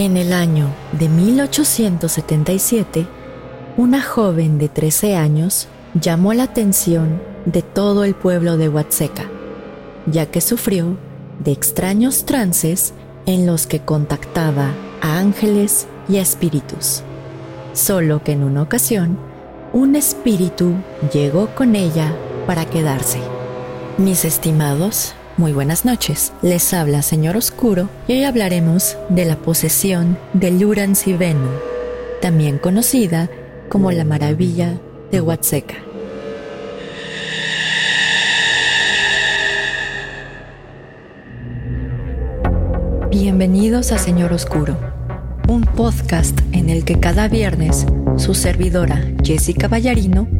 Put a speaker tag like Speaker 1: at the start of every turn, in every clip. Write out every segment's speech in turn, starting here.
Speaker 1: En el año de 1877, una joven de 13 años llamó la atención de todo el pueblo de Huatseca, ya que sufrió de extraños trances en los que contactaba a ángeles y a espíritus. Solo que en una ocasión, un espíritu llegó con ella para quedarse. Mis estimados, muy buenas noches. Les habla Señor Oscuro y hoy hablaremos de la posesión de Luran Sivenu, también conocida como la maravilla de Huatseca. Bienvenidos a Señor Oscuro, un podcast en el que cada viernes su servidora Jessica Ballarino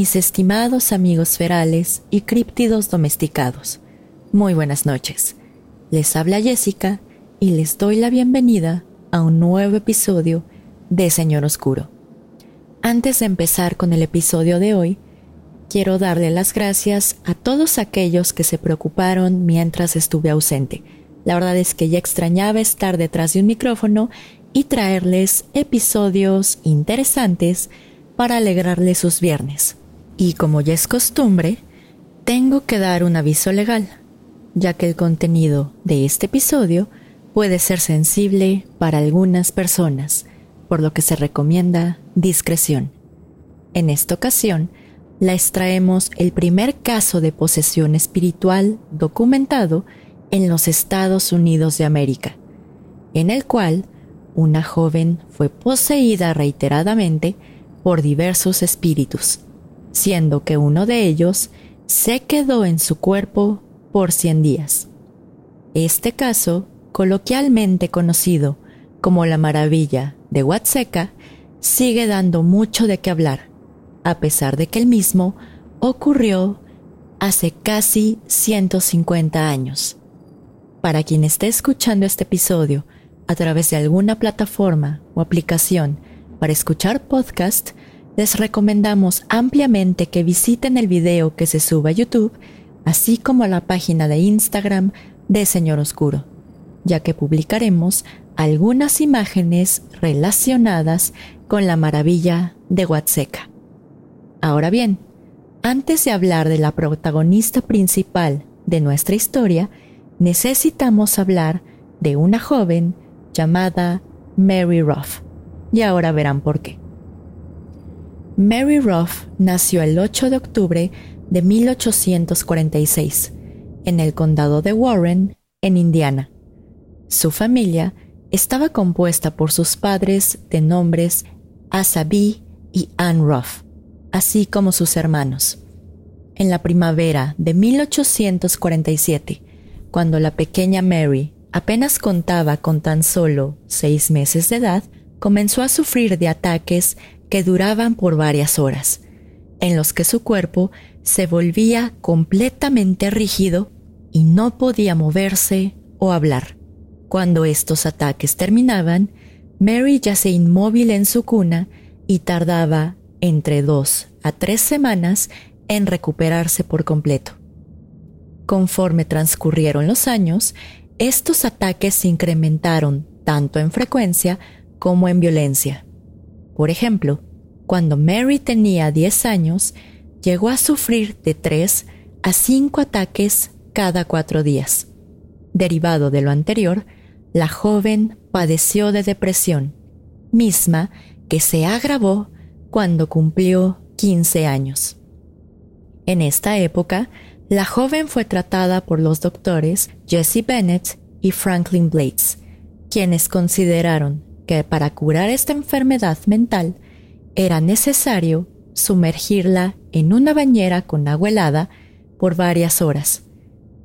Speaker 1: Mis estimados amigos ferales y críptidos domesticados. Muy buenas noches. Les habla Jessica y les doy la bienvenida a un nuevo episodio de Señor Oscuro. Antes de empezar con el episodio de hoy, quiero darle las gracias a todos aquellos que se preocuparon mientras estuve ausente. La verdad es que ya extrañaba estar detrás de un micrófono y traerles episodios interesantes para alegrarles sus viernes. Y como ya es costumbre, tengo que dar un aviso legal, ya que el contenido de este episodio puede ser sensible para algunas personas, por lo que se recomienda discreción. En esta ocasión, la extraemos el primer caso de posesión espiritual documentado en los Estados Unidos de América, en el cual una joven fue poseída reiteradamente por diversos espíritus siendo que uno de ellos se quedó en su cuerpo por 100 días. Este caso, coloquialmente conocido como la maravilla de Huatseca, sigue dando mucho de qué hablar, a pesar de que el mismo ocurrió hace casi 150 años. Para quien esté escuchando este episodio a través de alguna plataforma o aplicación para escuchar podcast, les recomendamos ampliamente que visiten el video que se suba a YouTube, así como la página de Instagram de Señor Oscuro, ya que publicaremos algunas imágenes relacionadas con la maravilla de Huatseca. Ahora bien, antes de hablar de la protagonista principal de nuestra historia, necesitamos hablar de una joven llamada Mary Ruff. Y ahora verán por qué. Mary Ruff nació el 8 de octubre de 1846 en el condado de Warren, en Indiana. Su familia estaba compuesta por sus padres de nombres Asa y Anne Ruff, así como sus hermanos. En la primavera de 1847, cuando la pequeña Mary apenas contaba con tan solo seis meses de edad, comenzó a sufrir de ataques que duraban por varias horas, en los que su cuerpo se volvía completamente rígido y no podía moverse o hablar. Cuando estos ataques terminaban, Mary yacía inmóvil en su cuna y tardaba entre dos a tres semanas en recuperarse por completo. Conforme transcurrieron los años, estos ataques se incrementaron tanto en frecuencia como en violencia. Por ejemplo, cuando Mary tenía 10 años, llegó a sufrir de 3 a 5 ataques cada cuatro días. Derivado de lo anterior, la joven padeció de depresión, misma que se agravó cuando cumplió 15 años. En esta época, la joven fue tratada por los doctores Jesse Bennett y Franklin Blades, quienes consideraron que para curar esta enfermedad mental era necesario sumergirla en una bañera con agua helada por varias horas.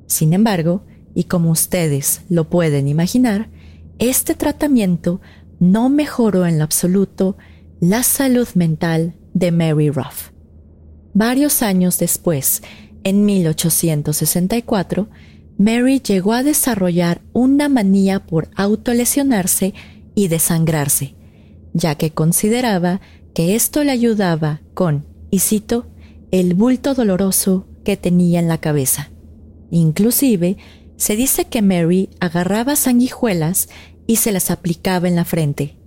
Speaker 1: Sin embargo, y como ustedes lo pueden imaginar, este tratamiento no mejoró en lo absoluto la salud mental de Mary Ruff. Varios años después, en 1864, Mary llegó a desarrollar una manía por autolesionarse y desangrarse, ya que consideraba que esto le ayudaba con, y cito, el bulto doloroso que tenía en la cabeza. Inclusive, se dice que Mary agarraba sanguijuelas y se las aplicaba en la frente,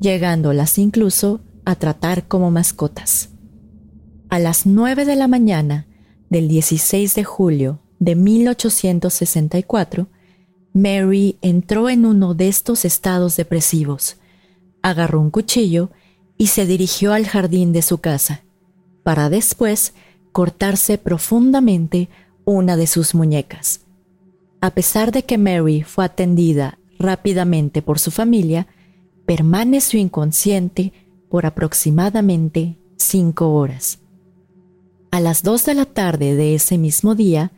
Speaker 1: llegándolas incluso a tratar como mascotas. A las nueve de la mañana del 16 de julio de 1864, Mary entró en uno de estos estados depresivos, agarró un cuchillo y se dirigió al jardín de su casa, para después cortarse profundamente una de sus muñecas. A pesar de que Mary fue atendida rápidamente por su familia, permaneció inconsciente por aproximadamente cinco horas. A las dos de la tarde de ese mismo día,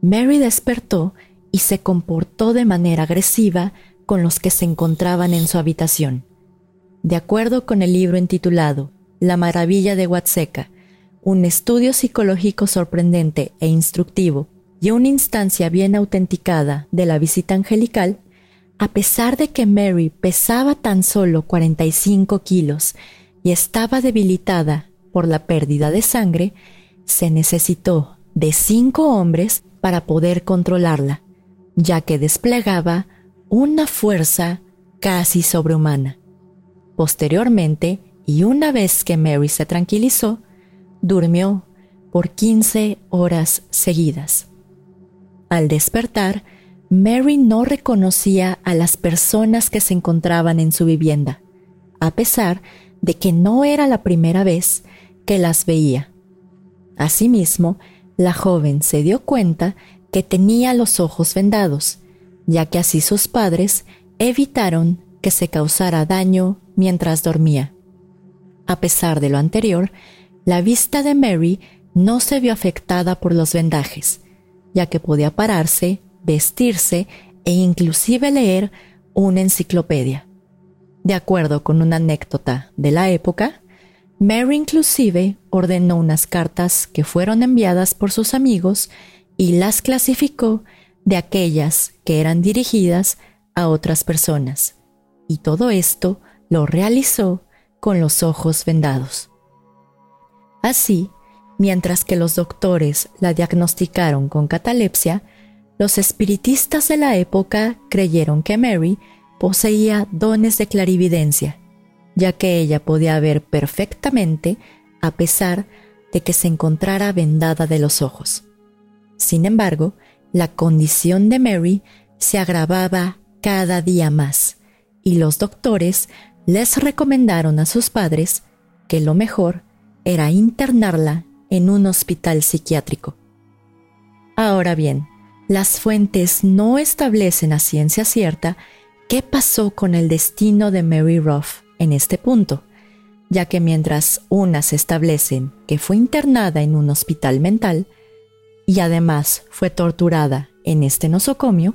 Speaker 1: Mary despertó y se comportó de manera agresiva con los que se encontraban en su habitación. De acuerdo con el libro intitulado La maravilla de Huatseca, un estudio psicológico sorprendente e instructivo y una instancia bien autenticada de la visita angelical, a pesar de que Mary pesaba tan solo 45 kilos y estaba debilitada por la pérdida de sangre, se necesitó de cinco hombres para poder controlarla, ya que desplegaba una fuerza casi sobrehumana. Posteriormente, y una vez que Mary se tranquilizó, durmió por 15 horas seguidas. Al despertar, Mary no reconocía a las personas que se encontraban en su vivienda, a pesar de que no era la primera vez que las veía. Asimismo, la joven se dio cuenta que tenía los ojos vendados, ya que así sus padres evitaron que se causara daño mientras dormía. A pesar de lo anterior, la vista de Mary no se vio afectada por los vendajes, ya que podía pararse, vestirse e inclusive leer una enciclopedia. De acuerdo con una anécdota de la época, Mary inclusive ordenó unas cartas que fueron enviadas por sus amigos y las clasificó de aquellas que eran dirigidas a otras personas. Y todo esto lo realizó con los ojos vendados. Así, Mientras que los doctores la diagnosticaron con catalepsia, los espiritistas de la época creyeron que Mary poseía dones de clarividencia, ya que ella podía ver perfectamente a pesar de que se encontrara vendada de los ojos. Sin embargo, la condición de Mary se agravaba cada día más y los doctores les recomendaron a sus padres que lo mejor era internarla en un hospital psiquiátrico. Ahora bien, las fuentes no establecen a ciencia cierta qué pasó con el destino de Mary Ruff en este punto, ya que mientras unas establecen que fue internada en un hospital mental y además fue torturada en este nosocomio,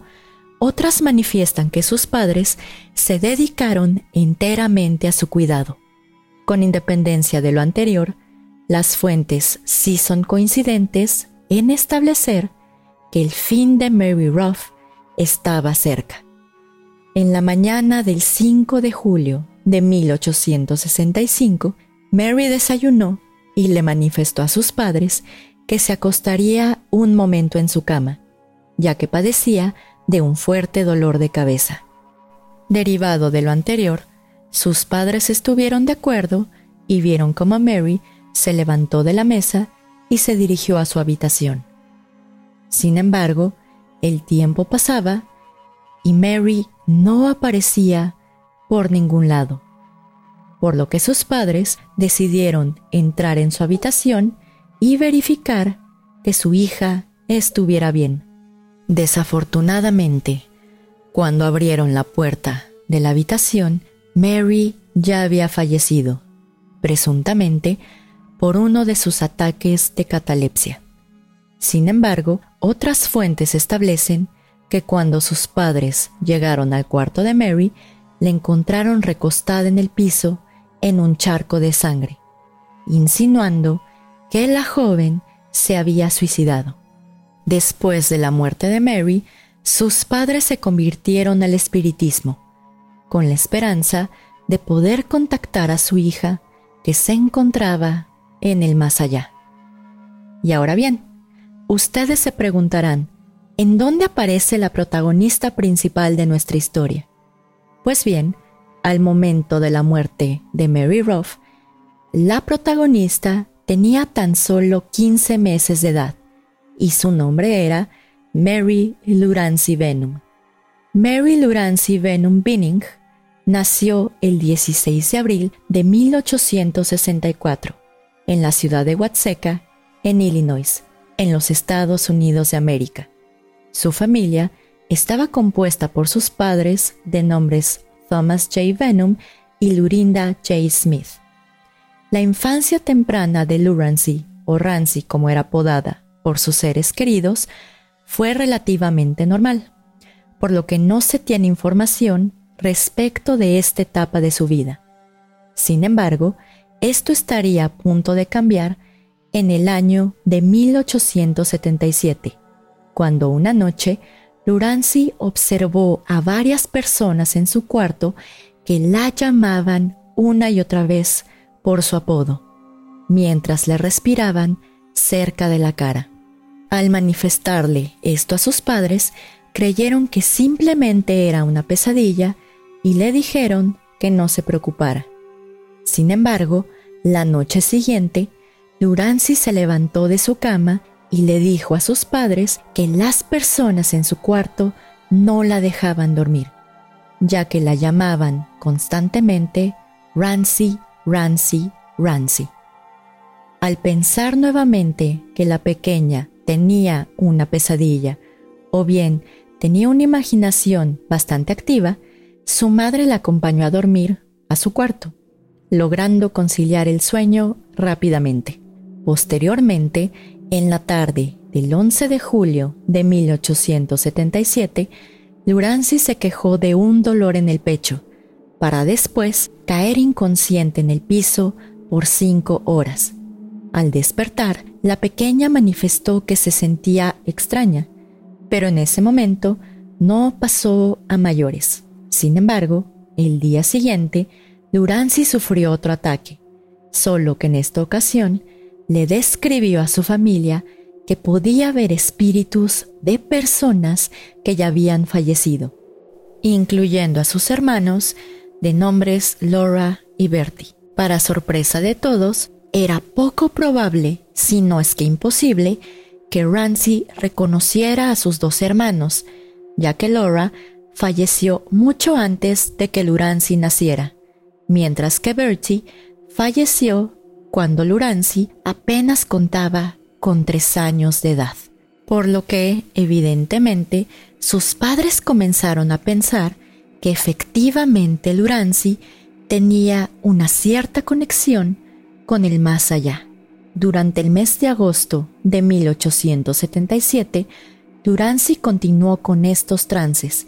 Speaker 1: otras manifiestan que sus padres se dedicaron enteramente a su cuidado. Con independencia de lo anterior, las fuentes sí son coincidentes en establecer que el fin de Mary Ruff estaba cerca. En la mañana del 5 de julio de 1865, Mary desayunó y le manifestó a sus padres que se acostaría un momento en su cama, ya que padecía de un fuerte dolor de cabeza. Derivado de lo anterior, sus padres estuvieron de acuerdo y vieron cómo Mary se levantó de la mesa y se dirigió a su habitación. Sin embargo, el tiempo pasaba y Mary no aparecía por ningún lado, por lo que sus padres decidieron entrar en su habitación y verificar que su hija estuviera bien. Desafortunadamente, cuando abrieron la puerta de la habitación, Mary ya había fallecido, presuntamente por uno de sus ataques de catalepsia. Sin embargo, otras fuentes establecen que cuando sus padres llegaron al cuarto de Mary, la encontraron recostada en el piso en un charco de sangre, insinuando que la joven se había suicidado. Después de la muerte de Mary, sus padres se convirtieron al espiritismo, con la esperanza de poder contactar a su hija que se encontraba en el más allá. Y ahora bien, ustedes se preguntarán, ¿en dónde aparece la protagonista principal de nuestra historia? Pues bien, al momento de la muerte de Mary Ruff, la protagonista tenía tan solo 15 meses de edad y su nombre era Mary Lurancy Venom. Mary Lurancy Venom Binning nació el 16 de abril de 1864 en la ciudad de Watseka, en Illinois, en los Estados Unidos de América. Su familia estaba compuesta por sus padres de nombres Thomas J. Venom y Lurinda J. Smith. La infancia temprana de Lurancy, o Rancy como era apodada por sus seres queridos, fue relativamente normal, por lo que no se tiene información respecto de esta etapa de su vida. Sin embargo, esto estaría a punto de cambiar en el año de 1877, cuando una noche Lurancy observó a varias personas en su cuarto que la llamaban una y otra vez por su apodo, mientras le respiraban cerca de la cara. Al manifestarle esto a sus padres, creyeron que simplemente era una pesadilla y le dijeron que no se preocupara. Sin embargo, la noche siguiente, Lurancy se levantó de su cama y le dijo a sus padres que las personas en su cuarto no la dejaban dormir, ya que la llamaban constantemente Rancy, Rancy, Rancy. Al pensar nuevamente que la pequeña tenía una pesadilla o bien tenía una imaginación bastante activa, su madre la acompañó a dormir a su cuarto, logrando conciliar el sueño rápidamente. Posteriormente, en la tarde del 11 de julio de 1877, Lurancy se quejó de un dolor en el pecho, para después caer inconsciente en el piso por cinco horas. Al despertar, la pequeña manifestó que se sentía extraña, pero en ese momento no pasó a mayores. Sin embargo, el día siguiente, Lurancy sufrió otro ataque, solo que en esta ocasión le describió a su familia que podía ver espíritus de personas que ya habían fallecido, incluyendo a sus hermanos de nombres Laura y Bertie. Para sorpresa de todos, era poco probable, si no es que imposible, que Rancy reconociera a sus dos hermanos, ya que Laura falleció mucho antes de que Lurancy naciera, mientras que Bertie falleció cuando Lurancy apenas contaba con tres años de edad. Por lo que, evidentemente, sus padres comenzaron a pensar que efectivamente Lurancy tenía una cierta conexión con el más allá. Durante el mes de agosto de 1877, Lurancy continuó con estos trances,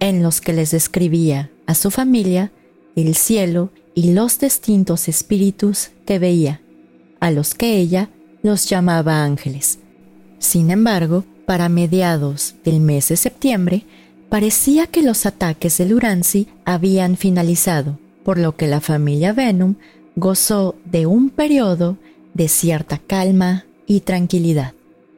Speaker 1: en los que les describía a su familia el cielo y los distintos espíritus que veía, a los que ella los llamaba ángeles. Sin embargo, para mediados del mes de septiembre, parecía que los ataques de Lurancy habían finalizado, por lo que la familia Venom gozó de un periodo de cierta calma y tranquilidad.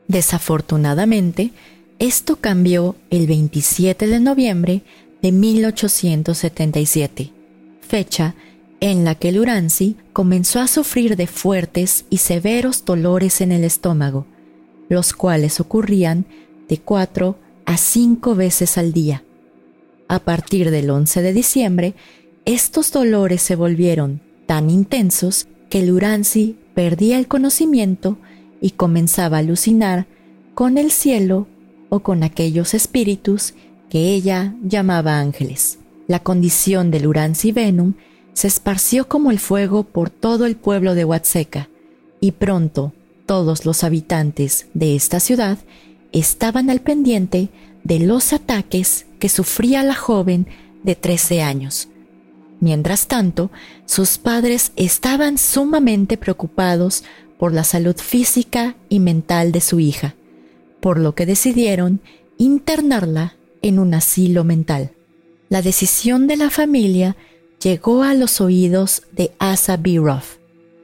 Speaker 1: Desafortunadamente, esto cambió el 27 de noviembre de 1877, fecha en la que Lurancy comenzó a sufrir de fuertes y severos dolores en el estómago, los cuales ocurrían de cuatro a cinco veces al día. A partir del 11 de diciembre, estos dolores se volvieron tan intensos que Lurancy perdía el conocimiento y comenzaba a alucinar con el cielo o con aquellos espíritus que ella llamaba ángeles. La condición de Lurancy Venum se esparció como el fuego por todo el pueblo de Huatseca, y pronto todos los habitantes de esta ciudad estaban al pendiente de los ataques que sufría la joven de 13 años. Mientras tanto, sus padres estaban sumamente preocupados por la salud física y mental de su hija, por lo que decidieron internarla en un asilo mental. La decisión de la familia llegó a los oídos de Asa B. Ruff,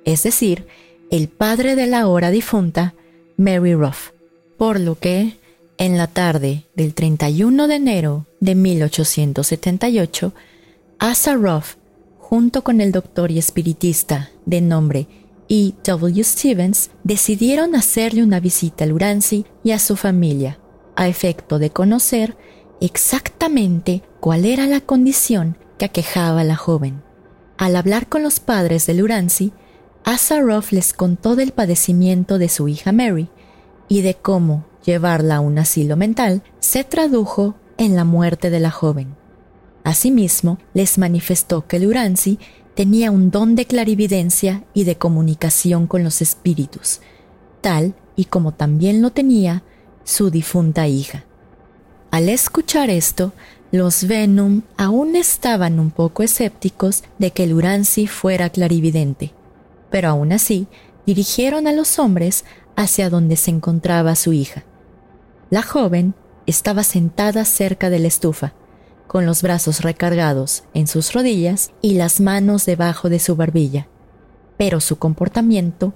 Speaker 1: es decir, el padre de la ahora difunta Mary Ruff, por lo que, en la tarde del 31 de enero de 1878, Asa Ruff, junto con el doctor y espiritista de nombre E. W. Stevens, decidieron hacerle una visita a Lurancy y a su familia, a efecto de conocer exactamente cuál era la condición que aquejaba a la joven. Al hablar con los padres de Lurancy, Asa Ruff les contó del padecimiento de su hija Mary y de cómo llevarla a un asilo mental se tradujo en la muerte de la joven. Asimismo, les manifestó que Lurancy tenía un don de clarividencia y de comunicación con los espíritus, tal y como también lo tenía su difunta hija. Al escuchar esto, los Venom aún estaban un poco escépticos de que Lurancy fuera clarividente, pero aún así dirigieron a los hombres hacia donde se encontraba su hija. La joven estaba sentada cerca de la estufa, con los brazos recargados en sus rodillas y las manos debajo de su barbilla, pero su comportamiento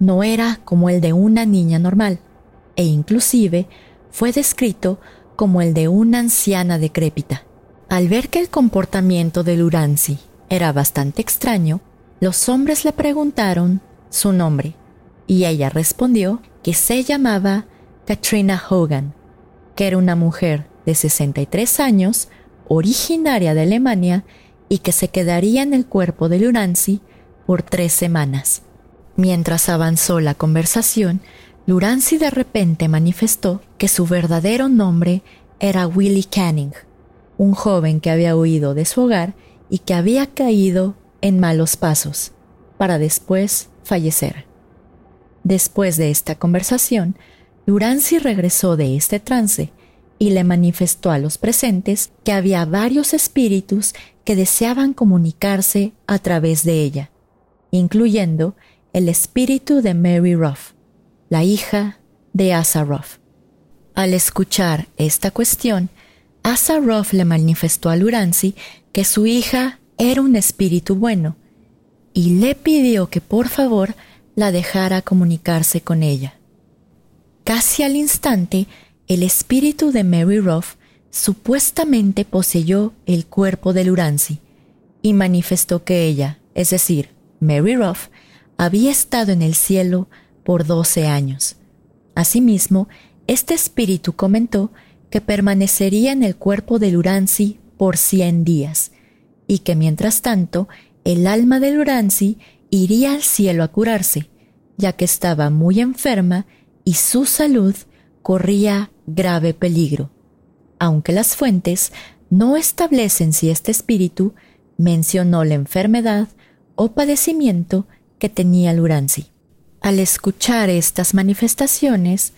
Speaker 1: no era como el de una niña normal, e inclusive fue descrito como el de una anciana decrépita. Al ver que el comportamiento de Lurancy era bastante extraño, los hombres le preguntaron su nombre, y ella respondió que se llamaba Katrina Hogan, que era una mujer de 63 años, originaria de Alemania y que se quedaría en el cuerpo de Lurancy por tres semanas. Mientras avanzó la conversación, Lurancy de repente manifestó que su verdadero nombre era Willie Canning, un joven que había huido de su hogar y que había caído en malos pasos, para después fallecer. Después de esta conversación, Lurancy regresó de este trance y le manifestó a los presentes que había varios espíritus que deseaban comunicarse a través de ella, incluyendo el espíritu de Mary Ruff, la hija de Asa Ruff. Al escuchar esta cuestión, Asa Ruff le manifestó a Lurancy que su hija era un espíritu bueno y le pidió que por favor la dejara comunicarse con ella. Casi al instante, el espíritu de Mary Ruff supuestamente poseyó el cuerpo de Lurancy y manifestó que ella, es decir, Mary Ruff, había estado en el cielo por doce años. Asimismo, este espíritu comentó que permanecería en el cuerpo de Lurancy por cien días y que mientras tanto el alma de Lurancy iría al cielo a curarse, ya que estaba muy enferma y su salud corría grave peligro, aunque las fuentes no establecen si este espíritu mencionó la enfermedad o padecimiento que tenía Lurancy. Al escuchar estas manifestaciones,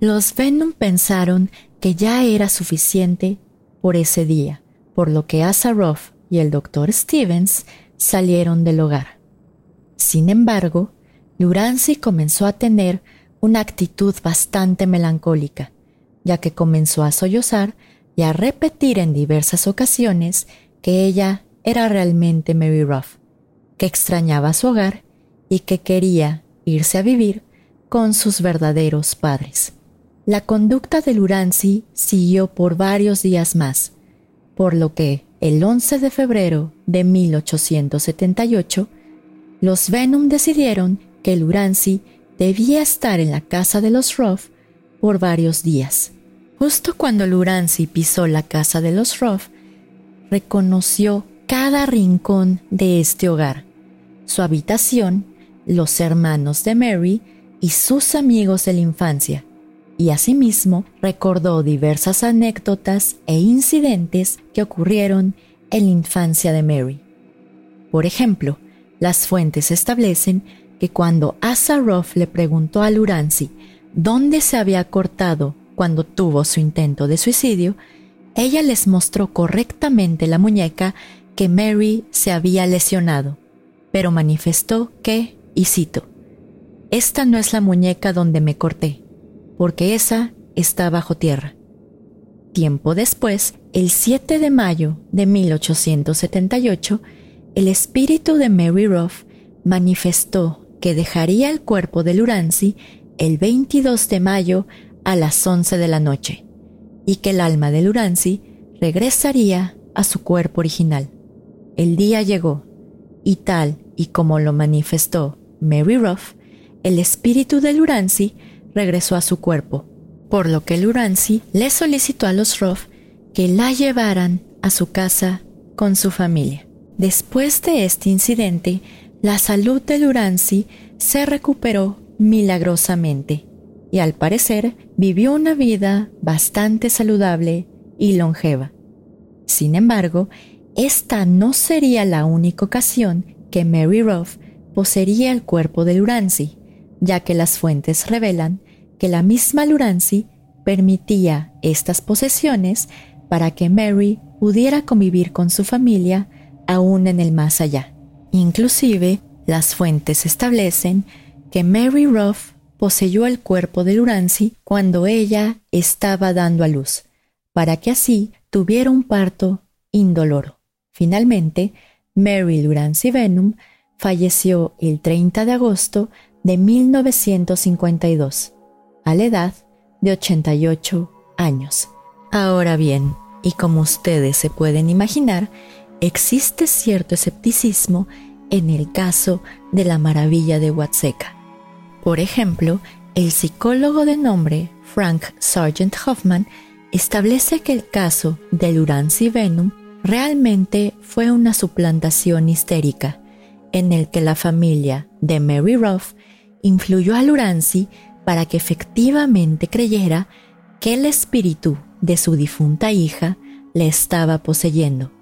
Speaker 1: los Venom pensaron que ya era suficiente por ese día, por lo que Asaroff y el doctor Stevens salieron del hogar. Sin embargo, Lurancy comenzó a tener una actitud bastante melancólica, ya que comenzó a sollozar y a repetir en diversas ocasiones que ella era realmente Mary Ruff, que extrañaba su hogar y que quería irse a vivir con sus verdaderos padres. La conducta de Lurancy siguió por varios días más, por lo que el 11 de febrero de 1878, los Venom decidieron que Lurancy debía estar en la casa de los Ruff por varios días. Justo cuando Lurancy pisó la casa de los Ruff, reconoció cada rincón de este hogar, su habitación, los hermanos de Mary y sus amigos de la infancia, y asimismo recordó diversas anécdotas e incidentes que ocurrieron en la infancia de Mary. Por ejemplo, las fuentes establecen que cuando Asa Ruff le preguntó a Lurancy dónde se había cortado cuando tuvo su intento de suicidio, ella les mostró correctamente la muñeca que Mary se había lesionado, pero manifestó que, y cito, Esta no es la muñeca donde me corté, porque esa está bajo tierra. Tiempo después, el 7 de mayo de 1878, el espíritu de Mary Ruff manifestó que dejaría el cuerpo de Lurancy el 22 de mayo a las 11 de la noche y que el alma de Lurancy regresaría a su cuerpo original. El día llegó y tal y como lo manifestó Mary Ruff, el espíritu de Lurancy regresó a su cuerpo, por lo que Lurancy le solicitó a los Ruff que la llevaran a su casa con su familia. Después de este incidente, la salud de Lurancy se recuperó milagrosamente y al parecer vivió una vida bastante saludable y longeva. Sin embargo, esta no sería la única ocasión que Mary Ruff poseería el cuerpo de Lurancy, ya que las fuentes revelan que la misma Lurancy permitía estas posesiones para que Mary pudiera convivir con su familia aún en el más allá. Inclusive, las fuentes establecen que Mary Ruff poseyó el cuerpo de Lurancy cuando ella estaba dando a luz, para que así tuviera un parto indoloro. Finalmente, Mary Lurancy Venom falleció el 30 de agosto de 1952, a la edad de 88 años. Ahora bien, y como ustedes se pueden imaginar, existe cierto escepticismo en el caso de la maravilla de Huatseca. Por ejemplo, el psicólogo de nombre Frank Sargent Hoffman establece que el caso de Urancy Venom realmente fue una suplantación histérica en el que la familia de Mary Ruff influyó a Lurancy para que efectivamente creyera que el espíritu de su difunta hija le estaba poseyendo.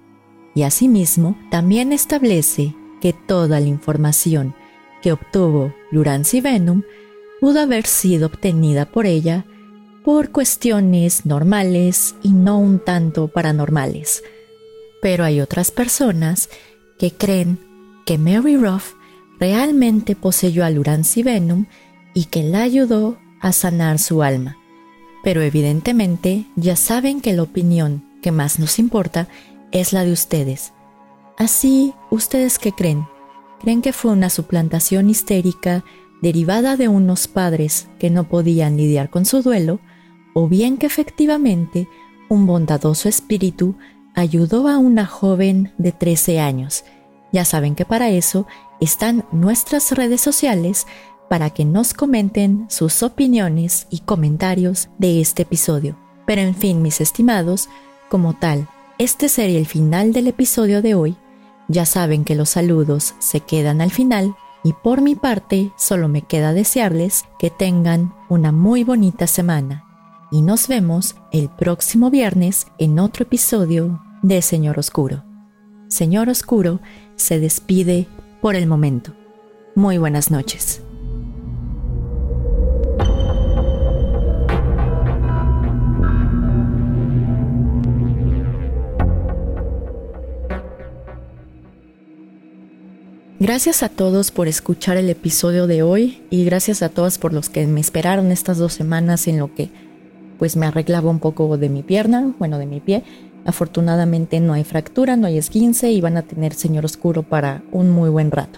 Speaker 1: Y asimismo también establece que toda la información que obtuvo Lurancy Venom pudo haber sido obtenida por ella por cuestiones normales y no un tanto paranormales. Pero hay otras personas que creen que Mary Ruff realmente poseyó a Lurancy Venom y que la ayudó a sanar su alma. Pero evidentemente ya saben que la opinión que más nos importa es la de ustedes. Así, ¿ustedes qué creen? creen que fue una suplantación histérica derivada de unos padres que no podían lidiar con su duelo, o bien que efectivamente un bondadoso espíritu ayudó a una joven de 13 años. Ya saben que para eso están nuestras redes sociales para que nos comenten sus opiniones y comentarios de este episodio. Pero en fin, mis estimados, como tal, este sería el final del episodio de hoy ya saben que los saludos se quedan al final y por mi parte solo me queda desearles que tengan una muy bonita semana y nos vemos el próximo viernes en otro episodio de Señor Oscuro. Señor Oscuro se despide por el momento. Muy buenas noches. Gracias a todos por escuchar el episodio de hoy y gracias a todos por los que me esperaron estas dos semanas en lo que pues me arreglaba un poco de mi pierna, bueno, de mi pie. Afortunadamente no hay fractura, no hay esguince y van a tener señor oscuro para un muy buen rato.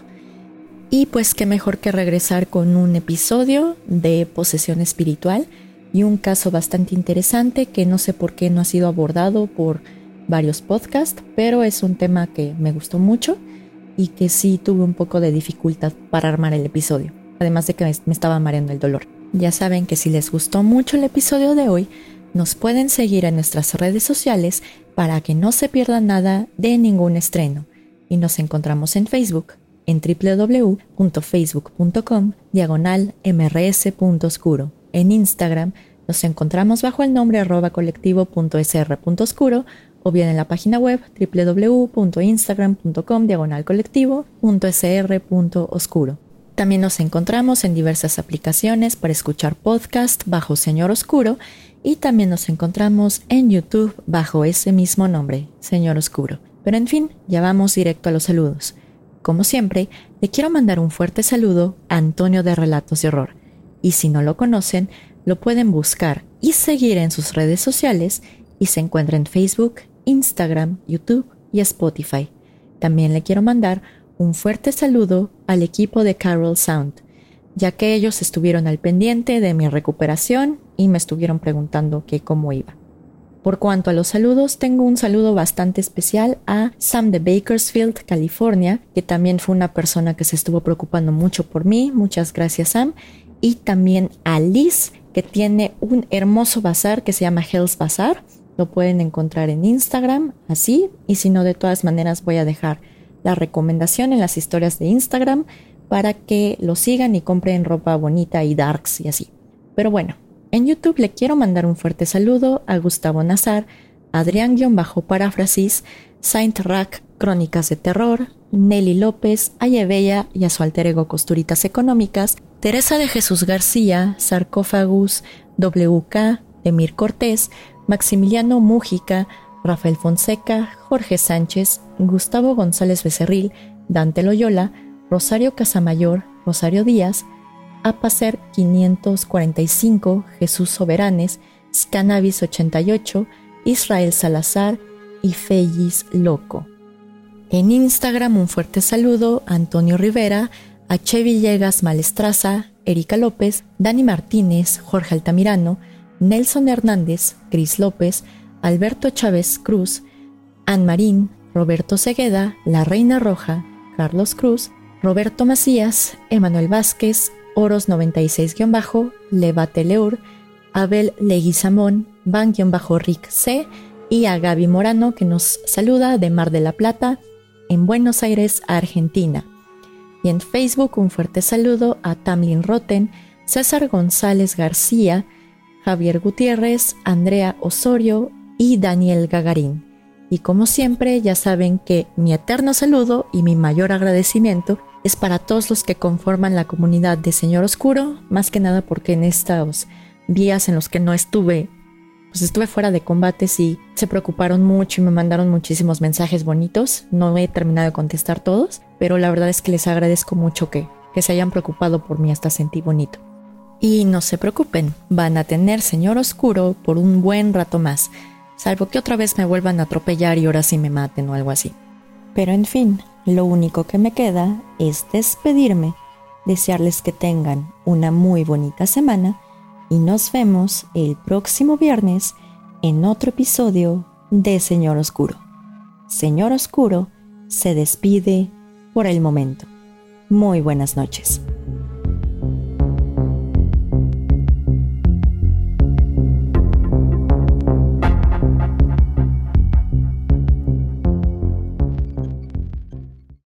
Speaker 1: Y pues qué mejor que regresar con un episodio de posesión espiritual y un caso bastante interesante que no sé por qué no ha sido abordado por varios podcasts, pero es un tema que me gustó mucho y que sí tuve un poco de dificultad para armar el episodio, además de que me estaba mareando el dolor. Ya saben que si les gustó mucho el episodio de hoy, nos pueden seguir en nuestras redes sociales para que no se pierdan nada de ningún estreno. Y nos encontramos en Facebook, en www.facebook.com, diagonal mrs.oscuro. En Instagram nos encontramos bajo el nombre arroba colectivo.sr.oscuro o bien en la página web www.instagram.com diagonal colectivo.sr.oscuro. También nos encontramos en diversas aplicaciones para escuchar podcast bajo Señor Oscuro y también nos encontramos en YouTube bajo ese mismo nombre, Señor Oscuro. Pero en fin, ya vamos directo a los saludos. Como siempre, le quiero mandar un fuerte saludo a Antonio de Relatos de Horror. Y si no lo conocen, lo pueden buscar y seguir en sus redes sociales y se encuentra en Facebook, Instagram, YouTube y Spotify. También le quiero mandar un fuerte saludo al equipo de Carol Sound, ya que ellos estuvieron al pendiente de mi recuperación y me estuvieron preguntando qué cómo iba. Por cuanto a los saludos, tengo un saludo bastante especial a Sam de Bakersfield, California, que también fue una persona que se estuvo preocupando mucho por mí. Muchas gracias, Sam. Y también a Liz, que tiene un hermoso bazar que se llama Hell's Bazaar. Lo pueden encontrar en Instagram, así. Y si no, de todas maneras voy a dejar la recomendación en las historias de Instagram para que lo sigan y compren ropa bonita y darks y así. Pero bueno, en YouTube le quiero mandar un fuerte saludo a Gustavo Nazar, Adrián-Paráfrasis, Saint Rack Crónicas de Terror, Nelly López, Ayebella y a su alter ego Costuritas Económicas, Teresa de Jesús García, Sarcófagus, WK, Demir Cortés, Maximiliano Mújica, Rafael Fonseca, Jorge Sánchez, Gustavo González Becerril, Dante Loyola, Rosario Casamayor, Rosario Díaz, Apacer 545, Jesús Soberanes, Scannabis 88, Israel Salazar y Fellis Loco. En Instagram un fuerte saludo a Antonio Rivera, a Che Villegas Malestraza, Erika López, Dani Martínez, Jorge Altamirano, Nelson Hernández, Cris López, Alberto Chávez Cruz, Ann Marín, Roberto Segueda, La Reina Roja, Carlos Cruz, Roberto Macías, Emanuel Vázquez, Oros 96-Bajo, Levate Leur, Abel Leguizamón, Van-Rick C y a Gaby Morano que nos saluda de Mar de la Plata en Buenos Aires, Argentina. Y en Facebook un fuerte saludo a Tamlin Roten, César González García, Javier Gutiérrez, Andrea Osorio y Daniel Gagarín. Y como siempre, ya saben que mi eterno saludo y mi mayor agradecimiento es para todos los que conforman la comunidad de Señor Oscuro, más que nada porque en estos días en los que no estuve, pues estuve fuera de combates y se preocuparon mucho y me mandaron muchísimos mensajes bonitos. No he terminado de contestar todos, pero la verdad es que les agradezco mucho que, que se hayan preocupado por mí, hasta sentí bonito. Y no se preocupen, van a tener Señor Oscuro por un buen rato más, salvo que otra vez me vuelvan a atropellar y ahora sí me maten o algo así. Pero en fin, lo único que me queda es despedirme, desearles que tengan una muy bonita semana y nos vemos el próximo viernes en otro episodio de Señor Oscuro. Señor Oscuro se despide por el momento. Muy buenas noches.